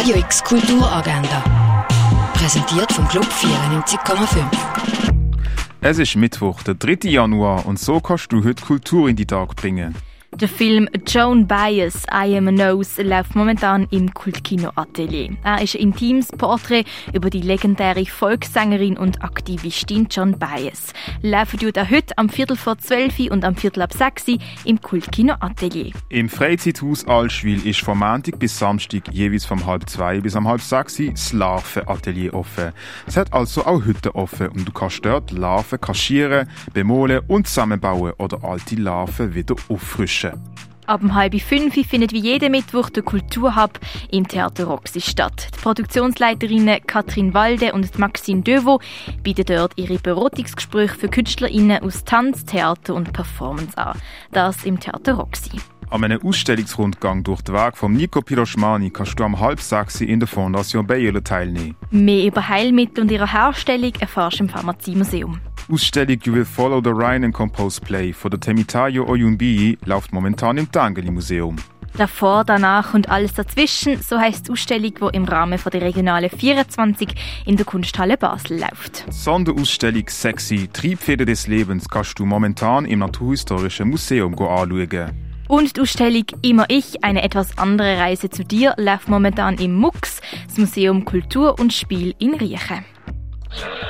Radio X Kulturagenda. Präsentiert vom Club 94,5. Es ist Mittwoch, der 3. Januar, und so kannst du heute Kultur in die Tag bringen. Der Film Joan Baez, I Am a Nose, läuft momentan im Kultkino Atelier. Er ist ein intimes Porträt über die legendäre Volkssängerin und Aktivistin Joan Baez. Laufen tut er heute am Viertel vor zwölf und am Viertel ab sechs im Kultkino Atelier. Im Freizeithaus Allschwil ist vom Montag bis Samstag jeweils vom halb zwei bis am halb sechs das Larvenatelier offen. Es hat also auch heute offen und du kannst dort Larven kaschieren, bemalen und zusammenbauen oder alte Larven wieder auffrischen. Ab halb fünf findet wie jeden Mittwoch der Kulturhub im Theater Roxy statt. Die Produktionsleiterinnen Katrin Walde und Maxine Devo bieten dort ihre Beratungsgespräche für KünstlerInnen aus Tanz, Theater und Performance an. Das im Theater Roxy. An einem Ausstellungsrundgang durch den Weg von Nico Piroschmani kannst du am halb sechs in der Fondation Bayerle teilnehmen. Mehr über Heilmittel und ihre Herstellung erfährst du im Pharmaziemuseum. Ausstellung You Will Follow the Rhine and Compose Play von der Temitayo Oyunbii läuft momentan im Tangeli Museum. Davor, danach und alles dazwischen, so heißt die Ausstellung, die im Rahmen von der Regionale 24 in der Kunsthalle Basel läuft. Sonderausstellung Sexy, Triebfeder des Lebens kannst du momentan im Naturhistorischen Museum anschauen. Und die Ausstellung Immer ich, eine etwas andere Reise zu dir, läuft momentan im MUX, das Museum Kultur und Spiel in Riechen.